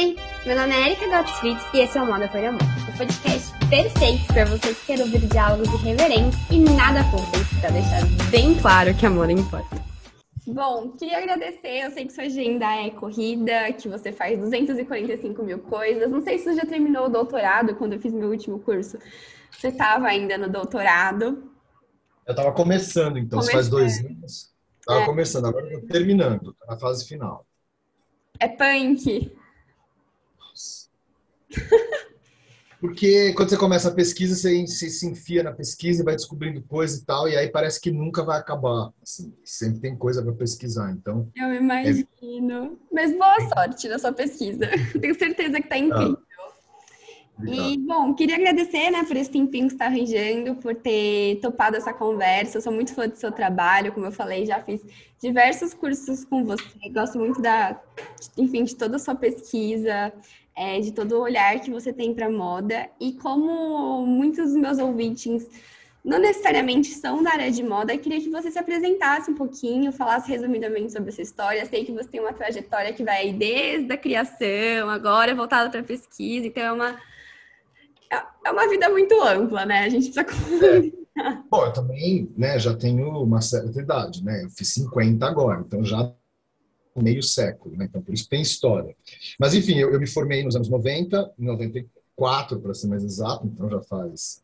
Oi, meu nome é Erika Gottfried e esse é o Moda por Amor, o podcast perfeito para você que quer ouvir diálogos irreverentes e nada fúteis, para deixar bem claro que amor importa. Bom, queria agradecer, eu sei que sua agenda é corrida, que você faz 245 mil coisas, não sei se você já terminou o doutorado, quando eu fiz meu último curso, você estava ainda no doutorado. Eu estava começando, então, começando. faz dois anos. Estava é. começando, agora estou terminando, tá na fase final. É punk. Porque quando você começa a pesquisa, você, você, se enfia na pesquisa e vai descobrindo coisa e tal, e aí parece que nunca vai acabar. Assim, sempre tem coisa para pesquisar, então... Eu imagino. É... Mas boa sorte na sua pesquisa. Tenho certeza que está incrível. E, bom, queria agradecer, né, por esse tempinho que está arranjando, por ter topado essa conversa. Eu sou muito fã do seu trabalho, como eu falei, já fiz diversos cursos com você. Gosto muito da, enfim, de toda a sua pesquisa, é, de todo o olhar que você tem para moda. E como muitos dos meus ouvintes não necessariamente são da área de moda, eu queria que você se apresentasse um pouquinho, falasse resumidamente sobre essa história. sei que você tem uma trajetória que vai desde a criação, agora voltada para a pesquisa, então é uma é, é uma vida muito ampla, né? A gente precisa é. Bom, eu também né, já tenho uma certa idade, né? Eu fiz 50 agora, então já meio século, né? Então por isso tem história. Mas enfim, eu, eu me formei nos anos 90, em 94 para ser mais exato, então já faz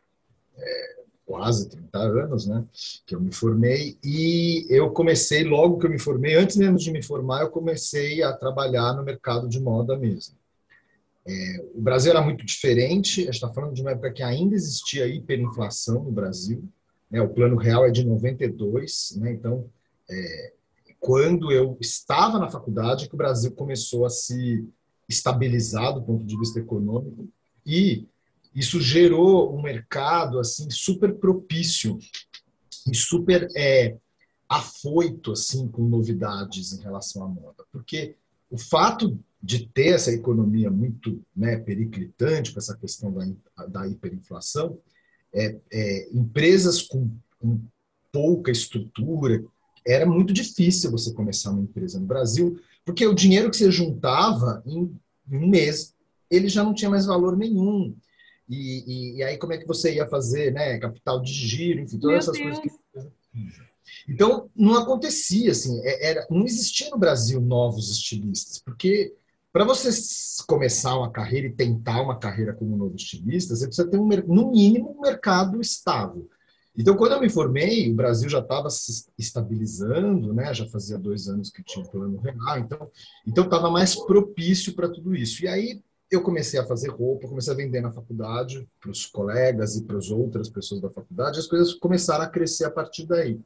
é, quase 30 anos, né? Que eu me formei e eu comecei logo que eu me formei, antes mesmo de me formar, eu comecei a trabalhar no mercado de moda mesmo. É, o Brasil era muito diferente, a gente está falando de uma época que ainda existia hiperinflação no Brasil, né, o plano real é de 92, né, então, é, quando eu estava na faculdade, que o Brasil começou a se estabilizar do ponto de vista econômico, e isso gerou um mercado assim super propício e super é, afoito assim com novidades em relação à moda, porque o fato de ter essa economia muito né, periclitante com essa questão da, da hiperinflação, é, é, empresas com, com, pouca estrutura, era muito difícil você começar uma empresa no Brasil, porque o dinheiro que você juntava em, um mês, ele já não tinha mais valor nenhum. E, e, e, aí como é que você ia fazer, né, capital de giro, enfim, todas Meu essas Deus. coisas. Que... Então não acontecia assim, é, era, não existia no Brasil novos estilistas, porque para você começar uma carreira e tentar uma carreira como novo estilista, você precisa ter, um, no mínimo, um mercado estável. Então, quando eu me formei, o Brasil já estava se estabilizando, né? já fazia dois anos que tinha o plano real, então então estava mais propício para tudo isso. E aí eu comecei a fazer roupa, comecei a vender na faculdade para os colegas e para as outras pessoas da faculdade, as coisas começaram a crescer a partir daí.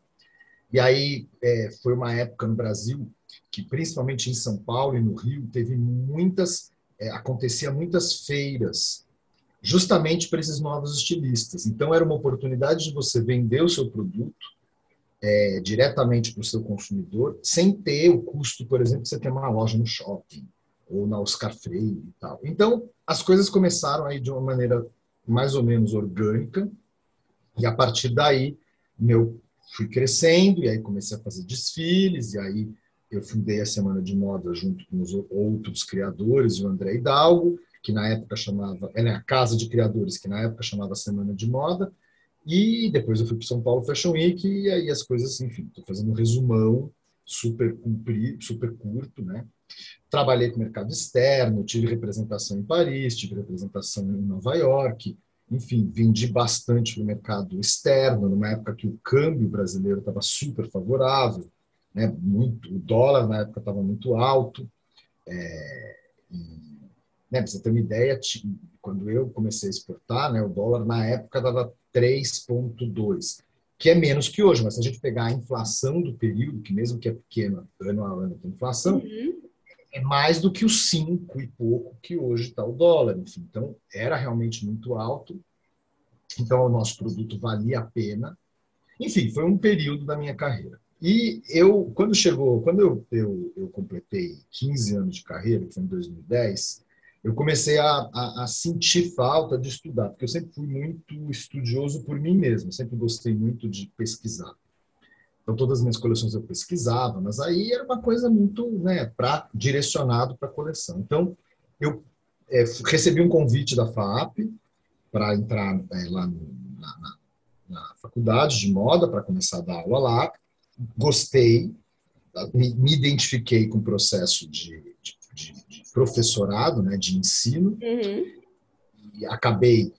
E aí é, foi uma época no Brasil que principalmente em São Paulo e no Rio teve muitas é, acontecia muitas feiras justamente para esses novos estilistas. Então era uma oportunidade de você vender o seu produto é, diretamente para o seu consumidor, sem ter o custo, por exemplo, de você ter uma loja no shopping ou na Oscar Freire e tal. Então as coisas começaram aí de uma maneira mais ou menos orgânica e a partir daí meu fui crescendo e aí comecei a fazer desfiles e aí eu fundei a Semana de Moda junto com os outros criadores, o André Hidalgo, que na época chamava, é né, a Casa de Criadores, que na época chamava Semana de Moda, e depois eu fui para São Paulo Fashion Week, e aí as coisas, enfim, estou fazendo um resumão super comprido, super curto, né? Trabalhei com o mercado externo, tive representação em Paris, tive representação em Nova York, enfim, vendi bastante para o mercado externo, numa época que o câmbio brasileiro estava super favorável, né, muito, o dólar na época estava muito alto. É, né, para você ter uma ideia, quando eu comecei a exportar, né, o dólar na época dava 3,2, que é menos que hoje, mas se a gente pegar a inflação do período, que mesmo que é pequena, ano a ano tem inflação, uhum. é mais do que os 5 e pouco que hoje está o dólar. Enfim, então, era realmente muito alto. Então, o nosso produto valia a pena. Enfim, foi um período da minha carreira. E eu, quando chegou, quando eu, eu, eu completei 15 anos de carreira, que foi em 2010, eu comecei a, a, a, sentir falta de estudar, porque eu sempre fui muito estudioso por mim mesmo, sempre gostei muito de pesquisar. Então, todas as minhas coleções eu pesquisava, mas aí era uma coisa muito né, pra, direcionado para a coleção. Então, eu é, recebi um convite da FAP para entrar é, lá no, na, na, faculdade de moda, para começar a dar aula lá. Gostei, me, me identifiquei com o processo de, de, de, de professorado, né, de ensino, uhum. e acabei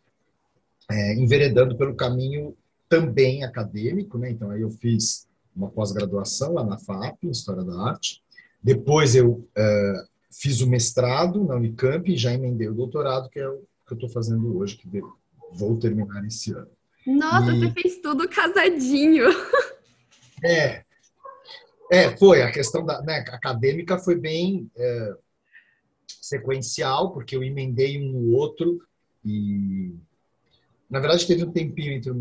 é, enveredando pelo caminho também acadêmico, né? Então aí eu fiz uma pós-graduação lá na FAP, em História da Arte. Depois eu é, fiz o mestrado na Unicamp e já emendei o doutorado, que é o que eu estou fazendo hoje, que vou terminar esse ano. Nossa, e... você fez tudo casadinho. É, é, foi. A questão da né, acadêmica foi bem é, sequencial, porque eu emendei um no outro e na verdade, teve um tempinho entre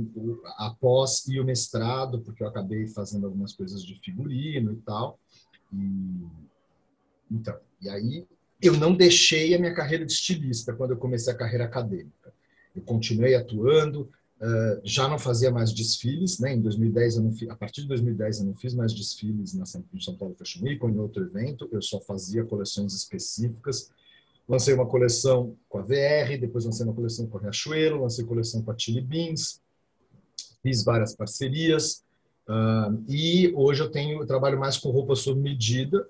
a pós e o mestrado, porque eu acabei fazendo algumas coisas de figurino e tal. E, então, e aí eu não deixei a minha carreira de estilista quando eu comecei a carreira acadêmica. Eu continuei atuando, uh, já não fazia mais desfiles, né? Em 2010 eu não a partir de 2010 eu não fiz mais desfiles na no São Paulo Fashion Week ou em outro evento, eu só fazia coleções específicas Lancei uma coleção com a VR, depois lancei uma coleção com a Riachuelo, lancei coleção com a Chili Beans, fiz várias parcerias. Uh, e hoje eu tenho eu trabalho mais com roupa sob medida,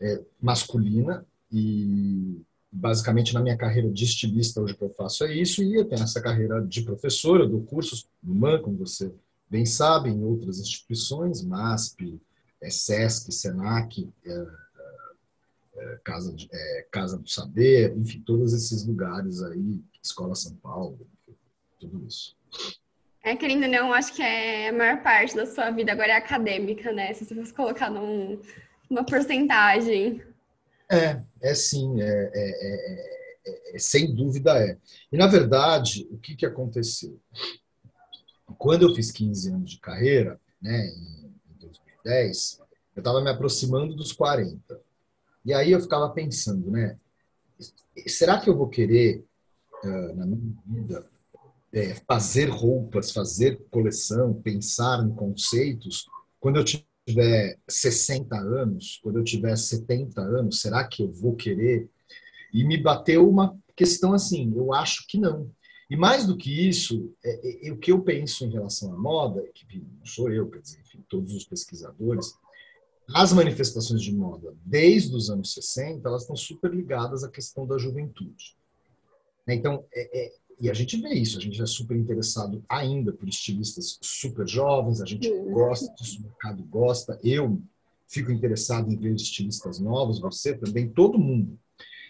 é, masculina, e basicamente na minha carreira de estilista hoje que eu faço é isso, e eu tenho essa carreira de professor, eu dou cursos no MAN, como você bem sabe, em outras instituições, MASP, é, SESC, SENAC, é, é, Casa, de, é, Casa do Saber, enfim, todos esses lugares aí, Escola São Paulo, tudo isso. É, querendo ou não, acho que é a maior parte da sua vida agora é acadêmica, né? Se você fosse colocar num, numa porcentagem. É, é sim, é, é, é, sem dúvida é. E, na verdade, o que, que aconteceu? Quando eu fiz 15 anos de carreira, né, em 2010, eu estava me aproximando dos 40. E aí eu ficava pensando, né? Será que eu vou querer, na minha vida, é, fazer roupas, fazer coleção, pensar em conceitos, quando eu tiver 60 anos, quando eu tiver 70 anos, será que eu vou querer? E me bateu uma questão assim, eu acho que não. E mais do que isso, é, é, o que eu penso em relação à moda, que não sou eu, quer dizer, enfim, todos os pesquisadores, as manifestações de moda, desde os anos 60, elas estão super ligadas à questão da juventude. Né, então, é, é, e a gente vê isso, a gente é super interessado ainda por estilistas super jovens, a gente gosta disso, o mercado gosta, eu fico interessado em ver estilistas novos, você também, todo mundo.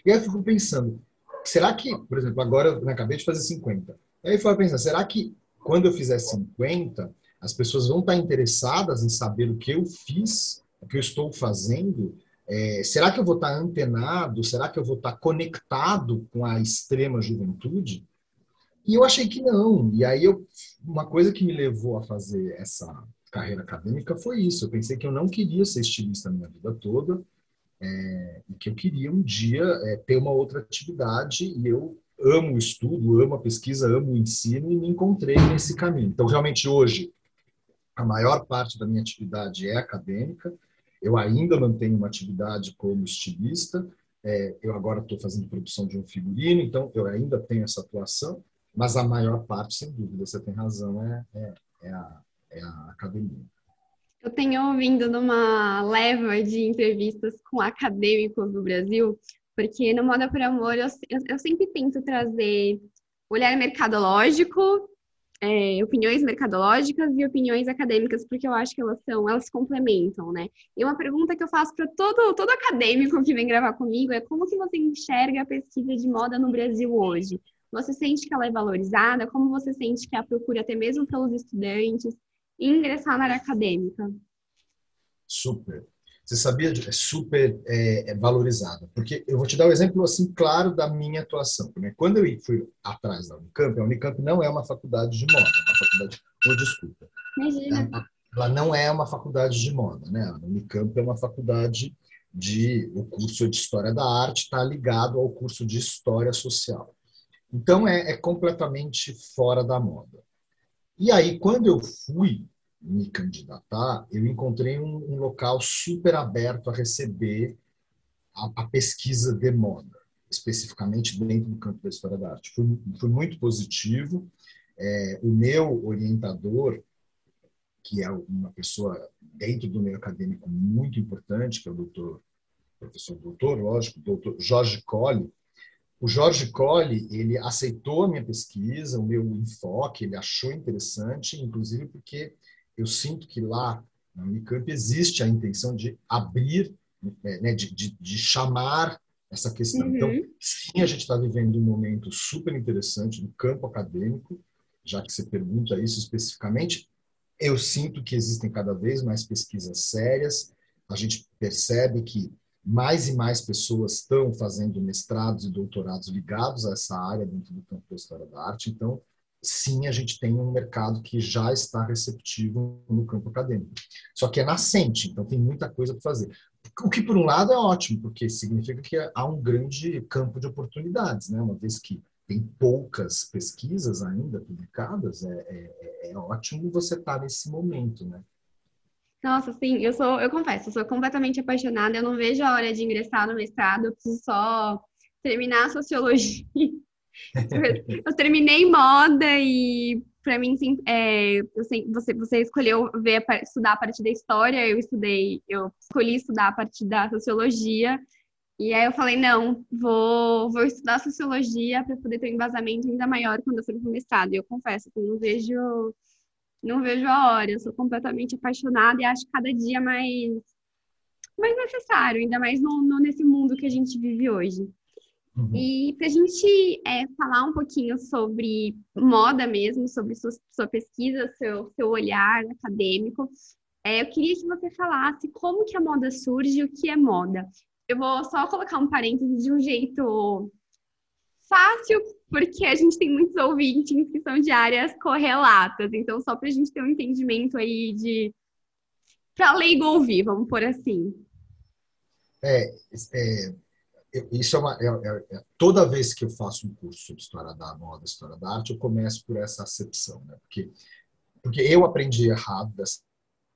E aí eu fico pensando, será que, por exemplo, agora eu acabei de fazer 50, aí eu fico pensando, será que quando eu fizer 50, as pessoas vão estar interessadas em saber o que eu fiz o que eu estou fazendo, é, será que eu vou estar antenado? Será que eu vou estar conectado com a extrema juventude? E eu achei que não. E aí eu, uma coisa que me levou a fazer essa carreira acadêmica foi isso. Eu pensei que eu não queria ser estilista a minha vida toda é, e que eu queria um dia é, ter uma outra atividade e eu amo o estudo, amo a pesquisa, amo o ensino e me encontrei nesse caminho. Então, realmente, hoje, a maior parte da minha atividade é acadêmica, eu ainda mantenho uma atividade como estilista, é, eu agora estou fazendo produção de um figurino, então eu ainda tenho essa atuação, mas a maior parte, sem dúvida, você tem razão, é, é, é, a, é a academia. Eu tenho vindo numa leva de entrevistas com acadêmicos do Brasil, porque no Moda por Amor eu, eu, sempre tento trazer olhar mercadológico é, opiniões mercadológicas e opiniões acadêmicas, porque eu acho que elas são, elas complementam, né? E uma pergunta que eu faço para todo, todo acadêmico que vem gravar comigo é como que você enxerga a pesquisa de moda no Brasil hoje? Você sente que ela é valorizada? Como você sente que a procura até mesmo pelos estudantes ingressar na área acadêmica? Super. Você sabia? É super é, é valorizada. Porque eu vou te dar um exemplo assim claro da minha atuação. Né? Quando eu fui atrás da Unicamp, a Unicamp não é uma faculdade de moda, é uma faculdade. Oh, desculpa. Imagina. Ela, ela não é uma faculdade de moda, né? A Unicamp é uma faculdade de o curso de História da Arte está ligado ao curso de História Social. Então é, é completamente fora da moda. E aí quando eu fui me candidatar, eu encontrei um, um local super aberto a receber a, a, pesquisa de moda. especificamente dentro do campo da história da arte. Foi, foi muito positivo. É, o meu orientador, que é uma pessoa dentro do meio acadêmico muito importante, que é o doutor, professor doutor, lógico, doutor Jorge Colli, o Jorge Colli, ele aceitou a minha pesquisa, o meu enfoque, ele achou interessante, inclusive porque eu sinto que lá na Unicamp existe a intenção de abrir, né, de, de, de chamar essa questão. Uhum. Então, sim, a gente está vivendo um momento super interessante no campo acadêmico, já que você pergunta isso especificamente. Eu sinto que existem cada vez mais pesquisas sérias. A gente percebe que mais e mais pessoas estão fazendo mestrados e doutorados ligados a essa área dentro do campo da história da arte. Então, sim, a gente tem um mercado que já está receptivo no campo acadêmico. Só que é nascente, então tem muita coisa para fazer. O que, por um lado, é ótimo, porque significa que há um grande campo de oportunidades, né? uma vez que tem poucas pesquisas ainda publicadas, é, é, é ótimo você estar nesse momento, né? Nossa, sim, eu sou, eu confesso, eu sou completamente apaixonada, eu não vejo a hora de ingressar no mestrado, eu preciso só terminar a sociologia. eu terminei moda e para mim sim, é, você, você escolheu ver, estudar a partir da história, eu estudei, eu escolhi estudar a partir da sociologia. E aí eu falei, não, vou, vou estudar sociologia para poder ter um embasamento ainda maior quando eu for para o mestrado. E eu confesso que eu não vejo não vejo a hora. Eu sou completamente apaixonada e acho cada dia mais, mais necessário, ainda mais no, no nesse mundo que a gente vive hoje. Uhum. E para a gente é, falar um pouquinho sobre moda mesmo, sobre sua, sua pesquisa, seu, seu olhar acadêmico, é, eu queria que você falasse como que a moda surge e o que é moda. Eu vou só colocar um parênteses de um jeito fácil, porque a gente tem muitos ouvintes que são de áreas correlatas. Então, só para a gente ter um entendimento aí de. para leigo ouvir, vamos por assim. É, é isso é uma. É, é, é, toda vez que eu faço um curso sobre história da moda, história da arte, eu começo por essa acepção, né? Porque, porque eu aprendi errado dessa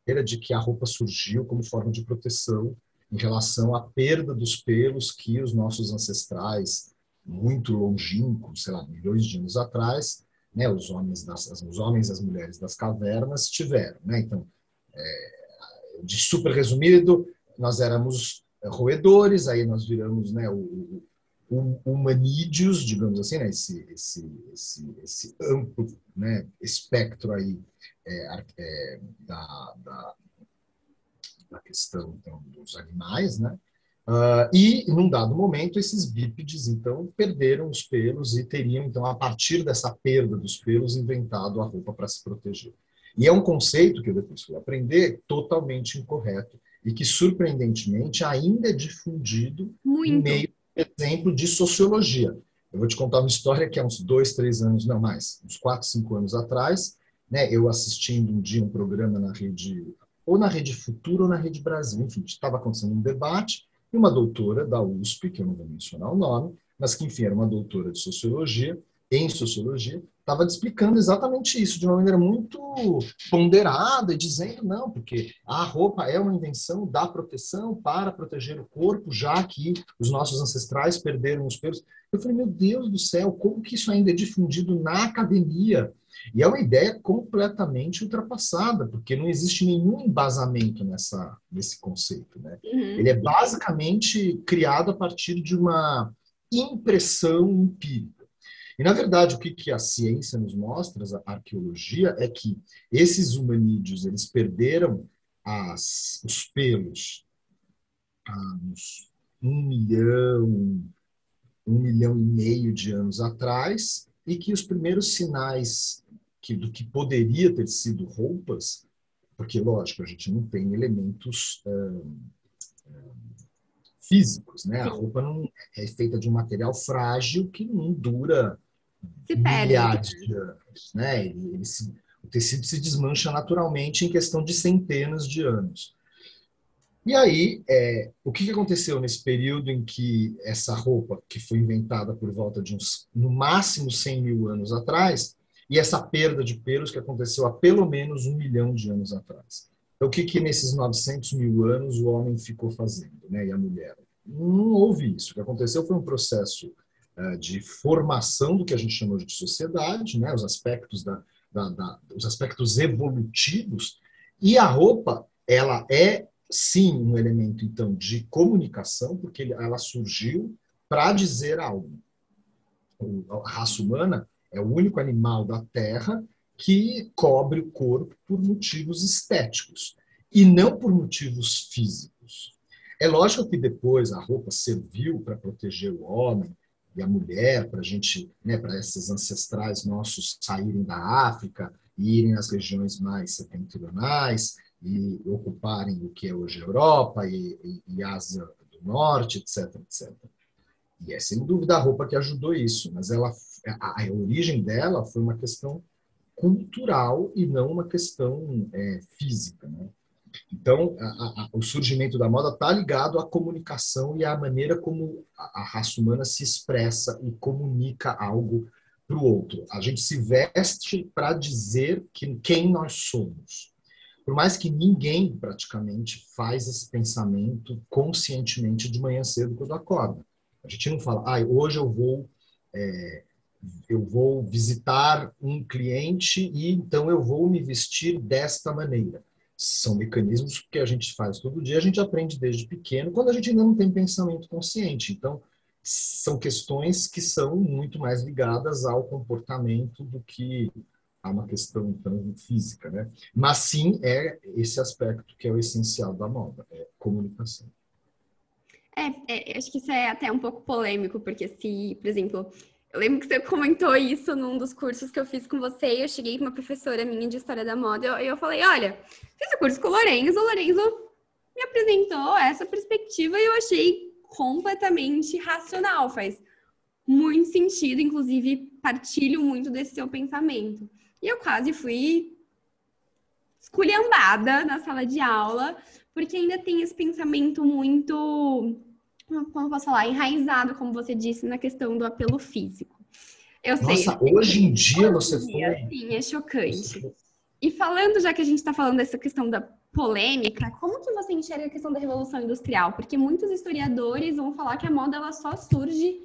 maneira de que a roupa surgiu como forma de proteção em relação à perda dos pelos que os nossos ancestrais muito longínquos, sei lá, milhões de anos atrás, né, os homens das, os homens e as mulheres das cavernas tiveram, né? Então, é, de super resumido, nós éramos roedores, aí nós viramos, né, o, o humanídeos, digamos assim, né, esse, esse, esse, esse amplo, né, espectro aí é, é, da, da, da questão então, dos animais, né? Uh, e, num dado momento, esses bípedes, então, perderam os pelos e teriam, então, a partir dessa perda dos pelos, inventado a roupa para se proteger. E é um conceito que eu depois fui aprender totalmente incorreto e que, surpreendentemente, ainda é difundido Muito. em meio, por exemplo, de sociologia. Eu vou te contar uma história que há uns dois, três anos, não mais, uns quatro, cinco anos atrás, né, eu assistindo um dia um programa na rede, ou na Rede Futuro ou na Rede Brasil, enfim, estava acontecendo um debate, e uma doutora da USP, que eu não vou mencionar o nome, mas que, enfim, era uma doutora de sociologia, em sociologia, estava explicando exatamente isso de uma maneira muito ponderada dizendo não, porque a roupa é uma invenção da proteção para proteger o corpo, já que os nossos ancestrais perderam os pelos. Eu falei, meu Deus do céu, como que isso ainda é difundido na academia? E é uma ideia completamente ultrapassada, porque não existe nenhum embasamento nessa, nesse conceito. Né? Uhum. Ele é basicamente criado a partir de uma impressão empírica. E, na verdade, o que, que a ciência nos mostra, a arqueologia, é que esses humanídeos eles perderam as, os pelos há uns um milhão, um milhão e meio de anos atrás, e que os primeiros sinais que, do que poderia ter sido roupas, porque, lógico, a gente não tem elementos físicos, né? A roupa não é feita de um material frágil que não dura se milhares de anos, né? Ele, ele se, o tecido se desmancha naturalmente em questão de centenas de anos. E aí, é, o que aconteceu nesse período em que essa roupa, que foi inventada por volta de uns, no máximo 100 mil anos atrás, e essa perda de pelos que aconteceu há pelo menos um milhão de anos atrás. Então, o que, que nesses 900 mil anos o homem ficou fazendo, né, e a mulher? não houve isso. O que aconteceu foi um processo uh, de formação do que a gente chamou de sociedade, né? os, aspectos da, da, da, os aspectos evolutivos, e a roupa, ela é sim um elemento, então, de comunicação, porque ela surgiu para dizer algo. A raça humana é o único animal da Terra que cobre o corpo por motivos estéticos e não por motivos físicos. É lógico que depois a roupa serviu para proteger o homem e a mulher, para gente, né, para esses ancestrais nossos saírem da África e irem às regiões mais setentrionais e ocuparem o que é hoje Europa e, e, e Ásia do Norte, etc, etc. E é sem dúvida a roupa que ajudou isso, mas ela, a, a origem dela foi uma questão cultural e não uma questão é, física. Né? Então, a, a, o surgimento da moda está ligado à comunicação e à maneira como a, a raça humana se expressa e comunica algo para o outro. A gente se veste para dizer que, quem nós somos. Por mais que ninguém praticamente faz esse pensamento conscientemente de manhã cedo quando acorda. A gente não fala, ah, hoje eu vou é, eu vou visitar um cliente e então eu vou me vestir desta maneira. São mecanismos que a gente faz todo dia, a gente aprende desde pequeno, quando a gente ainda não tem pensamento consciente. Então, são questões que são muito mais ligadas ao comportamento do que a uma questão tão física, né? Mas sim é esse aspecto que é o essencial da moda, é comunicação. É, é, acho que isso é até um pouco polêmico, porque se, por exemplo, eu lembro que você comentou isso num dos cursos que eu fiz com você, e eu cheguei com uma professora minha de História da Moda, e eu, eu falei, olha, fiz o curso com o Lorenzo, o Lorenzo me apresentou essa perspectiva e eu achei completamente racional, faz muito sentido, inclusive partilho muito desse seu pensamento. E eu quase fui esculhambada na sala de aula, porque ainda tem esse pensamento muito como posso falar, enraizado, como você disse, na questão do apelo físico. Eu Nossa, sei. hoje em dia você dia, foi. Sim, é chocante. E falando, já que a gente está falando dessa questão da polêmica, como que você enxerga a questão da Revolução Industrial? Porque muitos historiadores vão falar que a moda ela só surge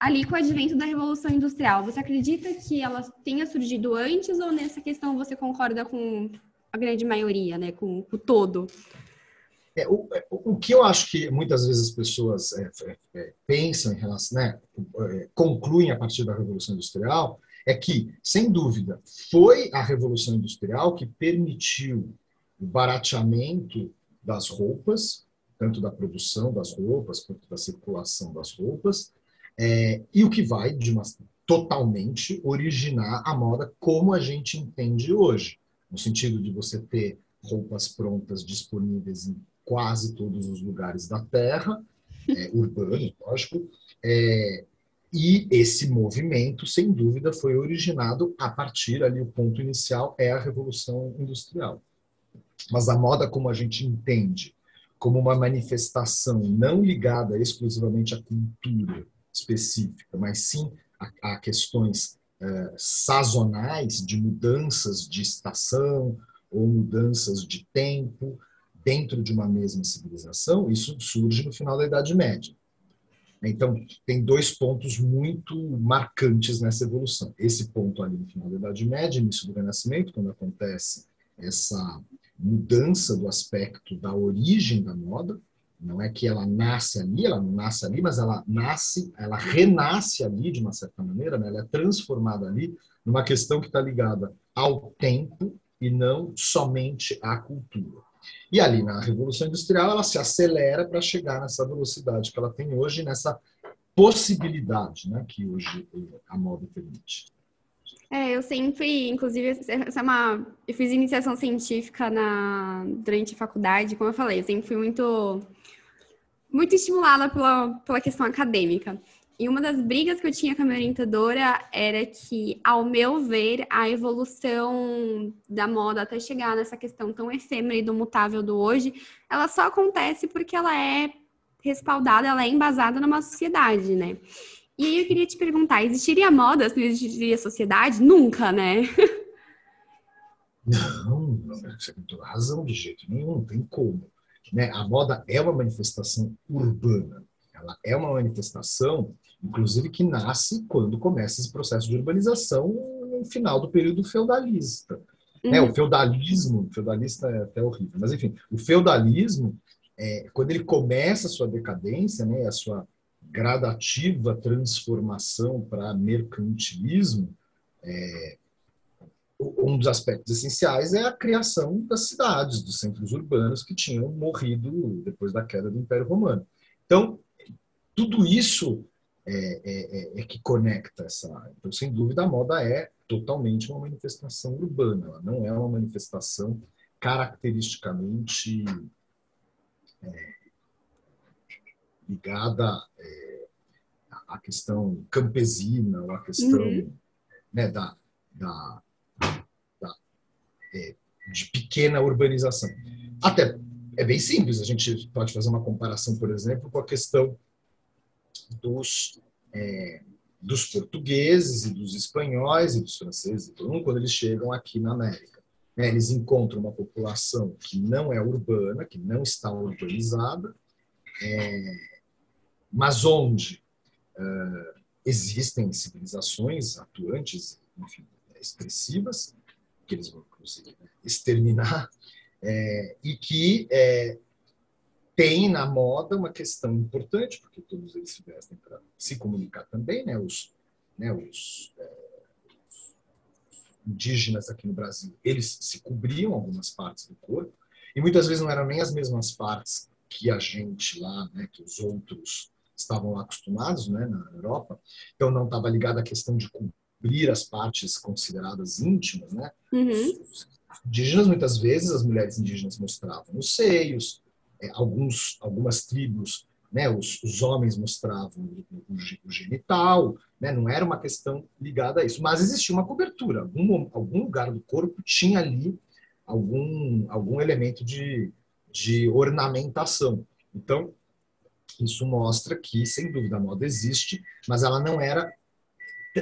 ali com o advento da Revolução Industrial. Você acredita que ela tenha surgido antes ou nessa questão você concorda com a grande maioria, né, com o todo? É, o, é, o, que eu acho que muitas vezes as pessoas é, é, é pensam em relação, né, é, concluem a partir da Revolução Industrial, é que, sem dúvida, foi a Revolução Industrial que permitiu o barateamento das roupas, tanto da produção das roupas quanto da circulação das roupas, e o que vai, de uma, totalmente, originar a moda como a gente entende hoje, no sentido de você ter roupas prontas disponíveis em quase todos os lugares da Terra, é, urbanos, lógico, é, e esse movimento, sem dúvida, foi originado a partir ali, o ponto inicial é a Revolução Industrial. Mas a moda, como a gente entende, como uma manifestação não ligada exclusivamente à cultura específica, mas sim a, a questões uh, sazonais de mudanças de estação ou mudanças de tempo, dentro de uma mesma civilização, isso surge no final da Idade Média. Então, tem dois pontos muito marcantes nessa evolução. Esse ponto ali no final da Idade Média, início do Renascimento, quando acontece essa mudança do aspecto da origem da moda, não é que ela nasce ali, ela não nasce ali, mas ela nasce, ela renasce ali de uma certa maneira, né? ela é transformada ali numa questão que está ligada ao tempo e não somente à cultura. E ali na Revolução Industrial ela se acelera para chegar nessa velocidade que ela tem hoje, nessa possibilidade né, que hoje a moda permite. É, eu sempre, inclusive, essa é uma. Eu fiz iniciação científica na, durante a faculdade, como eu falei, eu sempre fui muito, muito estimulada pela, pela questão acadêmica. E uma das brigas que eu tinha com a minha orientadora era que, ao meu ver, a evolução da moda até chegar nessa questão tão efêmera e do mutável do hoje, ela só acontece porque ela é respaldada, ela é embasada numa sociedade, né? E aí eu queria te perguntar, existiria moda se não existiria sociedade? Nunca, né? Não, você tem razão de jeito nenhum, não tem como. né, a moda é uma manifestação urbana. Ela é uma manifestação, inclusive, que nasce quando começa esse processo de urbanização no final do período feudalista. Uhum. É, o feudalismo, feudalista é até horrível, mas enfim, o feudalismo, é, quando ele começa a sua decadência, né, a sua gradativa transformação para mercantilismo, é, um dos aspectos essenciais é a criação das cidades, dos centros urbanos que tinham morrido depois da queda do Império Romano. Então, tudo isso é, é, é, é que conecta essa. Então, sem dúvida, a moda é totalmente uma manifestação urbana, ela não é uma manifestação caracteristicamente é, ligada é, à questão campesina ou à questão uhum. né, da, da, da é, de pequena urbanização. Até é bem simples, a gente pode fazer uma comparação, por exemplo, com a questão dos, é, dos portugueses e dos espanhóis e dos franceses, quando eles chegam aqui na América. Né, eles encontram uma população que não é urbana, que não está urbanizada, é, mas onde uh, existem civilizações atuantes, enfim, expressivas, que eles vão, inclusive, exterminar, é, e que é, tem na moda uma questão importante, porque todos eles se vestem para se comunicar também, né? Os, né, os, é, indígenas aqui no Brasil, eles se cobriam algumas partes do corpo, e muitas vezes não eram nem as mesmas partes que a gente lá, né, que os outros estavam lá acostumados, né, na Europa. Então não estava ligado à questão de cobrir as partes consideradas íntimas, né? Uhum. Os indígenas muitas vezes as mulheres indígenas mostravam os seios, é, alguns algumas tribos, né, os, os homens mostravam o, o, o genital, né? Não era uma questão ligada a isso, mas existia uma cobertura, algum algum lugar do corpo tinha ali algum algum elemento de de ornamentação. Então, isso mostra que, sem dúvida, a moda existe, mas ela não era,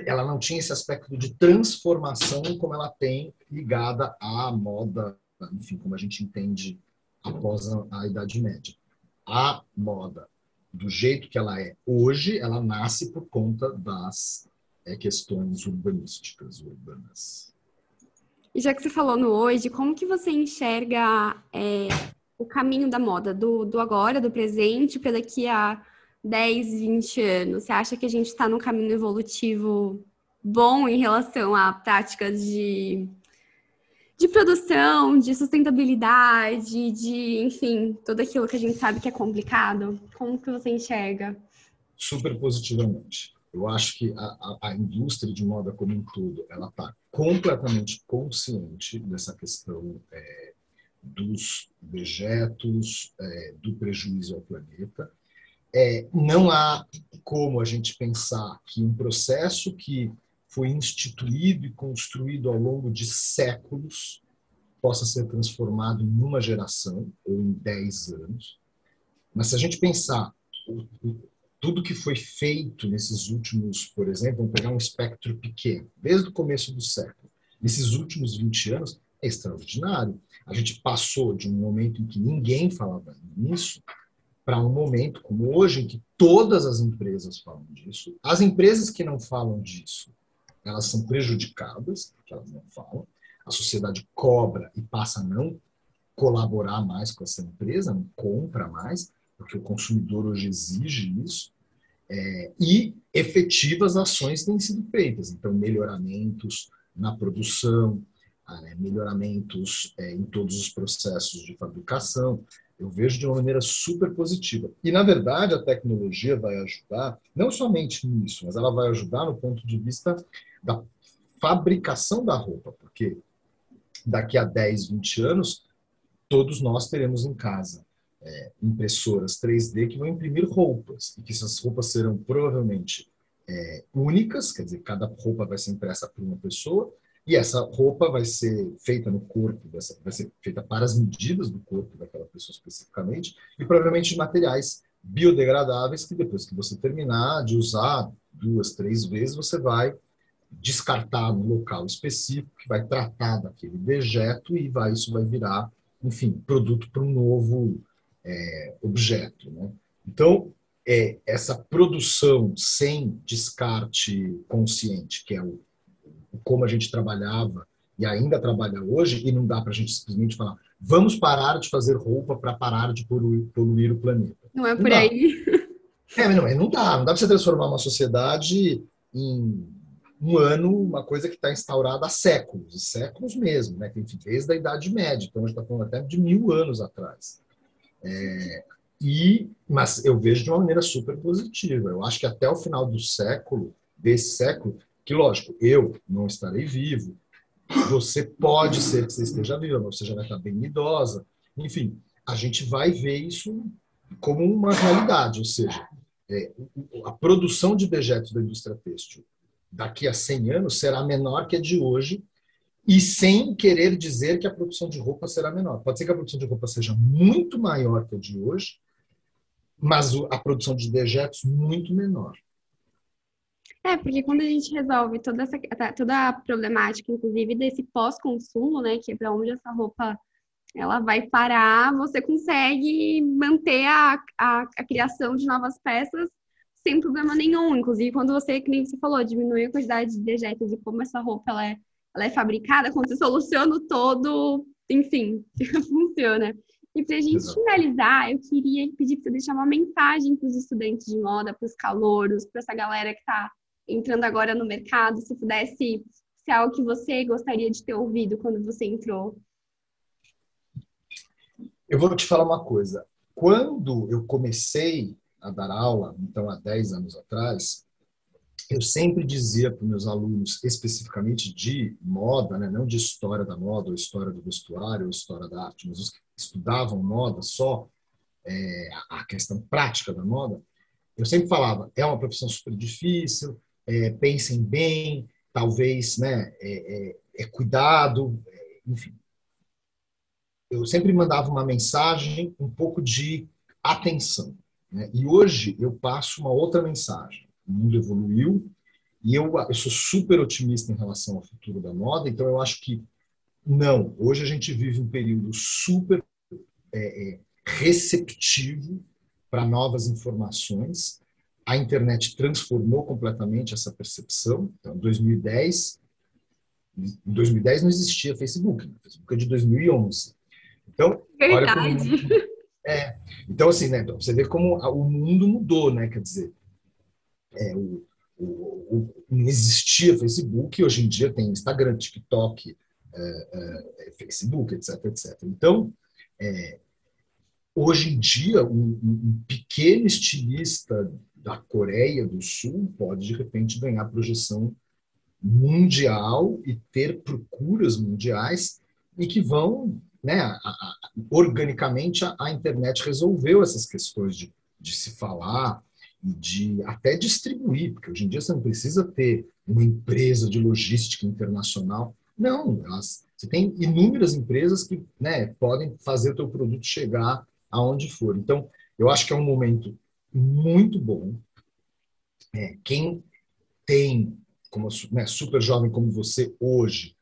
ela não tinha esse aspecto de transformação como ela tem ligada à moda, enfim, como a gente entende após a, a Idade Média. A moda, do jeito que ela é hoje, ela nasce por conta das é, questões urbanísticas, urbanas. E já que você falou no hoje, como que você enxerga é, o caminho da moda, do, do agora, do presente, para daqui a 10, 20 anos? Você acha que a gente está num caminho evolutivo bom em relação a práticas de, de produção, de sustentabilidade, de, enfim, tudo aquilo que a gente sabe que é complicado? Como que você enxerga? Super positivamente. Eu acho que a, a, a indústria de moda como um todo, ela está completamente consciente dessa questão é, dos dejetos, é, do prejuízo ao planeta. É, não há como a gente pensar que um processo que foi instituído e construído ao longo de séculos possa ser transformado em uma geração ou em dez anos. Mas se a gente pensar tudo que foi feito nesses últimos, por exemplo, vamos pegar um espectro pequeno, desde o começo do século, nesses últimos 20 anos, é extraordinário. A gente passou de um momento em que ninguém falava nisso para um momento como hoje em que todas as empresas falam disso. As empresas que não falam disso, elas são prejudicadas, porque elas não falam. A sociedade cobra e passa a não colaborar mais com essa empresa, não compra mais, porque o consumidor hoje exige isso. É, e efetivas ações têm sido feitas. Então, melhoramentos na produção, né, melhoramentos é, em todos os processos de fabricação. Eu vejo de uma maneira super positiva. E, na verdade, a tecnologia vai ajudar, não somente nisso, mas ela vai ajudar no ponto de vista da fabricação da roupa, porque daqui a 10, 20 anos, todos nós teremos em casa é, impressoras 3D que vão imprimir roupas, e que essas roupas serão provavelmente é, únicas, quer dizer, cada roupa vai ser impressa por uma pessoa, e essa roupa vai ser feita no corpo, vai ser feita para as medidas do corpo daquela pessoa especificamente, e provavelmente de materiais biodegradáveis que depois que você terminar de usar duas, três vezes, você vai descartar no local específico, que vai tratar daquele dejeto e vai, isso vai virar, enfim, produto para um novo é, objeto. Né? Então, é, essa produção sem descarte consciente, que é o, como a gente trabalhava e ainda trabalha hoje, e não dá para a gente simplesmente falar, vamos parar de fazer roupa para parar de poluir, poluir, o planeta. Não é por não aí. É, não, não dá. Não dá para você transformar uma sociedade em um ano, uma coisa que está instaurada há séculos, séculos mesmo, né? desde a Idade Média. Então, a gente está falando até de mil anos atrás. É, e, mas eu vejo de uma maneira super positiva. Eu acho que até o final do século, desse século, que lógico, eu não estarei vivo, você pode ser que você esteja viva, você já vai estar bem idosa. Enfim, a gente vai ver isso como uma realidade, ou seja, é, a produção de dejetos da indústria têxtil daqui a 100 anos será menor que a de hoje, e sem querer dizer que a produção de roupa será menor. Pode ser que a produção de roupa seja muito maior que a de hoje, mas a produção de dejetos muito menor. É, porque quando a gente resolve toda essa tá, toda a problemática, inclusive desse pós-consumo, né, que é para onde essa roupa ela vai parar, você consegue manter a, a, a, criação de novas peças sem problema nenhum. Inclusive, quando você, que nem você falou, diminui a quantidade de dejetos e como essa roupa ela é, ela é fabricada, quando você soluciona todo, enfim, funciona. E para a gente Exato. finalizar, eu queria pedir para você deixar uma mensagem para os estudantes de moda, para os calouros, para essa galera que está entrando agora no mercado, se pudesse ser algo que você gostaria de ter ouvido quando você entrou? Eu vou te falar uma coisa. Quando eu comecei a dar aula, então há 10 anos atrás, eu sempre dizia para meus alunos, especificamente de moda, né, não de história da moda, ou história do vestuário, ou história da arte, mas os que estudavam moda só, é, a questão prática da moda, eu sempre falava, é uma profissão super difícil, é, pensem bem, talvez, né, é, é, é cuidado, é, enfim. Eu sempre mandava uma mensagem, um pouco de atenção. Né? E hoje eu passo uma outra mensagem. O mundo evoluiu e eu, eu sou super otimista em relação ao futuro da moda, então eu acho que não. Hoje a gente vive um período super é, é receptivo para novas informações a internet transformou completamente essa percepção. Então, em 2010, em 2010 não existia Facebook, né? Facebook é de 2011. Então, Verdade. Como, é, então assim, né? Você vê como o mundo mudou, né? Quer dizer, é, o, o, o, não existia Facebook, hoje em dia tem Instagram, TikTok, é, é, Facebook, etc, etc. Então, é, hoje em dia, um, um pequeno estilista da Coreia do Sul pode, de repente, ganhar projeção mundial e ter procuras mundiais e que vão, né, a, a, organicamente, a, a, internet resolveu essas questões de, de se falar e de até distribuir, porque hoje em dia você não precisa ter uma empresa de logística internacional. Não, elas, você tem inúmeras empresas que né, podem fazer o teu produto chegar aonde for. Então, eu acho que é um momento muito bom. É, quem tem, como né, super jovem como você hoje,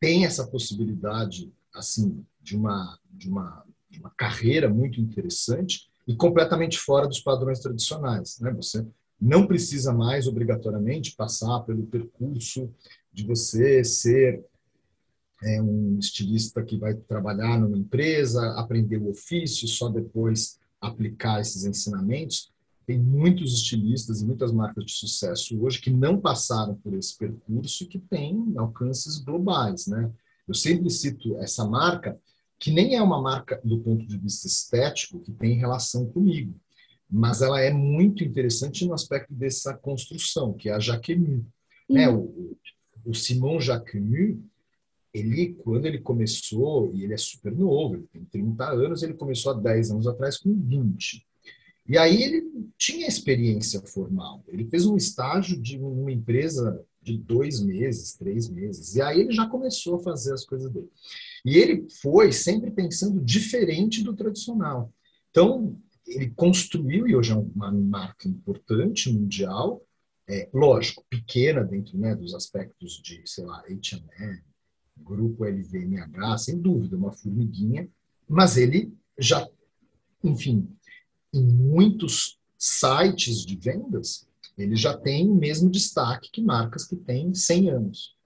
tem essa possibilidade assim de uma, de uma, de uma carreira muito interessante e completamente fora dos padrões tradicionais. Né? Você não precisa mais obrigatoriamente passar pelo percurso de você ser é, um estilista que vai trabalhar numa empresa, aprender o ofício, só depois aplicar esses ensinamentos. Tem muitos estilistas e muitas marcas de sucesso hoje que não passaram por esse percurso e que têm alcances globais, né? Eu sempre cito essa marca, que nem é uma marca do ponto de vista estético que tem relação comigo, mas ela é muito interessante no aspecto dessa construção, que é a Jacquemus. Né? O, o Simon Jacquemus, ele, quando ele começou, e ele é super novo, ele tem 30 anos, ele começou há 10 anos atrás com 20. E aí ele tinha experiência formal. Ele fez um estágio de uma empresa de dois meses, três meses. E aí ele já começou a fazer as coisas dele. E ele foi sempre pensando diferente do tradicional. Então, ele construiu, e hoje é uma marca importante, mundial, é, lógico, pequena dentro né, dos aspectos de, sei lá, H&M, grupo LVMH, sem dúvida, uma formiguinha, mas ele já enfim, em muitos sites de vendas, ele já tem o mesmo destaque que marcas que têm 100 anos.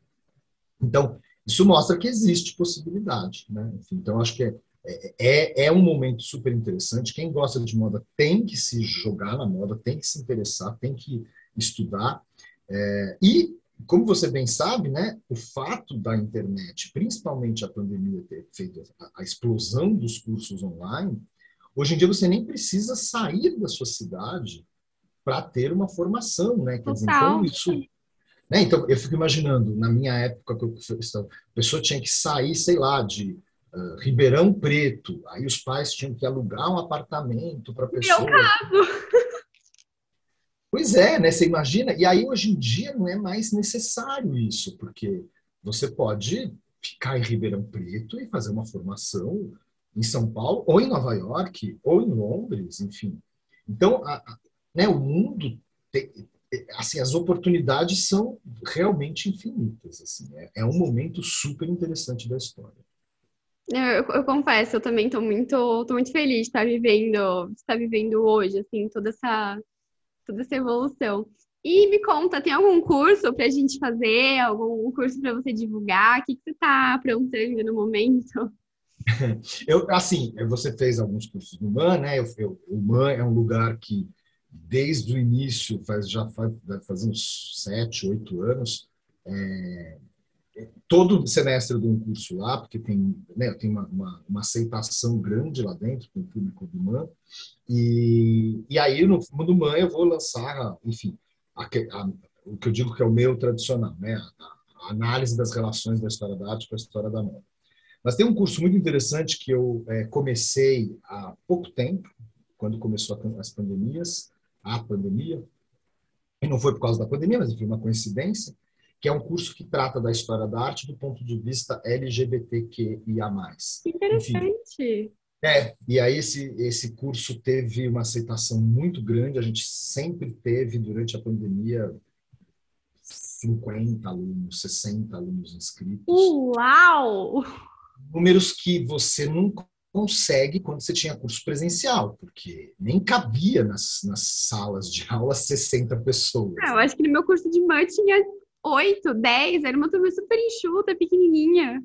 Então, isso mostra que existe possibilidade. Né? Enfim, então, acho que é, é, é um momento super interessante. Quem gosta de moda tem que se jogar na moda, tem que se interessar, tem que estudar. É, e, como você bem sabe, né, o fato da internet, principalmente a pandemia ter feito a, a explosão dos cursos online, hoje em dia você nem precisa sair da sua cidade para ter uma formação, né? Quer dizer, então isso né? Então, eu fico imaginando, na minha época, que eu, a pessoa tinha que sair, sei lá, de uh, Ribeirão Preto, aí os pais tinham que alugar um apartamento para a pessoa. Meu caso! Pois é, né? Você imagina? E aí, hoje em dia, não é mais necessário isso, porque você pode ficar em Ribeirão Preto e fazer uma formação em São Paulo, ou em Nova York, ou em Londres, enfim. Então, a, a, né, o mundo tem, assim, as oportunidades são realmente infinitas. Assim, é, é um momento super interessante da história. Eu, eu, confesso, eu também estou muito, tô muito feliz de estar vivendo, de estar vivendo hoje, assim, toda essa, toda essa evolução. E me conta, tem algum curso para a gente fazer, algum curso para você divulgar? O que, que você está aprontando no momento? Eu, assim, você fez alguns cursos no MAN, né? Eu, eu, o MAN é um lugar que desde o início, faz, já faz, faz uns sete, oito anos, é, todo semestre de um curso lá, porque tem, né, tem uma, uma, uma, aceitação grande lá dentro com o público do MAN, e, e aí no, no MAN eu vou lançar, enfim, a, a, o que eu digo que é o meu tradicional, né, a, a análise das relações da história da arte com a história da moda. Mas tem um curso muito interessante que eu é, comecei há pouco tempo, quando começou as pandemias, a pandemia, e não foi por causa da pandemia, mas foi uma coincidência, que é um curso que trata da história da arte do ponto de vista LGBTQIA+. Interessante! Enfim, é, e aí esse, esse curso teve uma aceitação muito grande, a gente sempre teve, durante a pandemia, 50 alunos, 60 alunos inscritos. Uau! Números que você nunca consegue quando você tinha curso presencial, porque nem cabia nas, nas salas de aula 60 pessoas. Ah, eu acho que no meu curso de MAN tinha 8, 10, era uma turma super enxuta, pequenininha.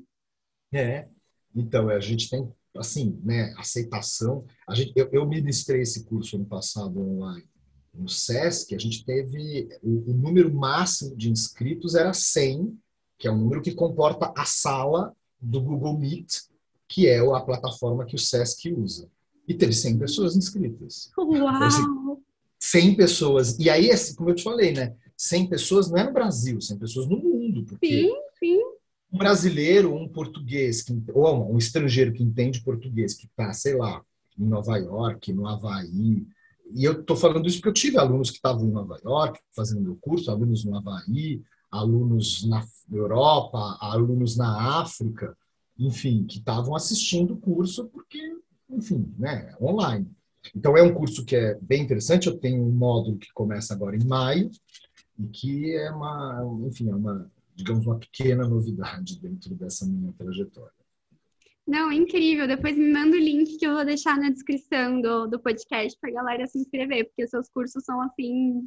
É, então a gente tem, assim, né, aceitação. A gente, eu, eu ministrei esse curso ano passado online no SESC, a gente teve, o, o número máximo de inscritos era 100, que é um número que comporta a sala do Google Meet, que é a plataforma que o SESC usa. E teve 100 pessoas inscritas. Uau! 100 pessoas. E aí, assim, como eu te falei, né? 100 pessoas não é no Brasil, 100 pessoas no mundo. Porque sim, sim. Um brasileiro, um português, que, ou um estrangeiro que entende português, que está, sei lá, em Nova York, no Havaí. E eu estou falando isso porque eu tive alunos que estavam em Nova York fazendo meu curso, alunos no Havaí, alunos na Europa, alunos na África enfim, que estavam assistindo o curso porque, enfim, né, online. Então é um curso que é bem interessante. Eu tenho um módulo que começa agora em maio e que é uma, enfim, é uma, digamos, uma pequena novidade dentro dessa minha trajetória. Não, incrível. Depois me manda o link que eu vou deixar na descrição do, do podcast para a galera se inscrever, porque seus cursos são assim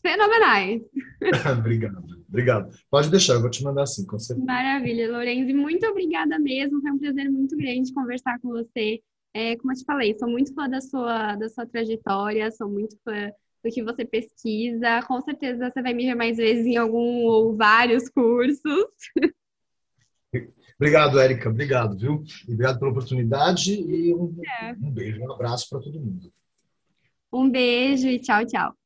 fenomenais. obrigado, obrigado. Pode deixar, eu vou te mandar assim, com certeza. Maravilha, Lorenzi, muito obrigada mesmo. Foi um prazer muito grande conversar com você. É, como eu te falei, sou muito fã da sua, da sua trajetória, sou muito fã do que você pesquisa. Com certeza você vai me ver mais vezes em algum ou vários cursos. Obrigado, Érica. Obrigado, viu? Obrigado pela oportunidade e um, é. um beijo, um abraço para todo mundo. Um beijo e tchau, tchau.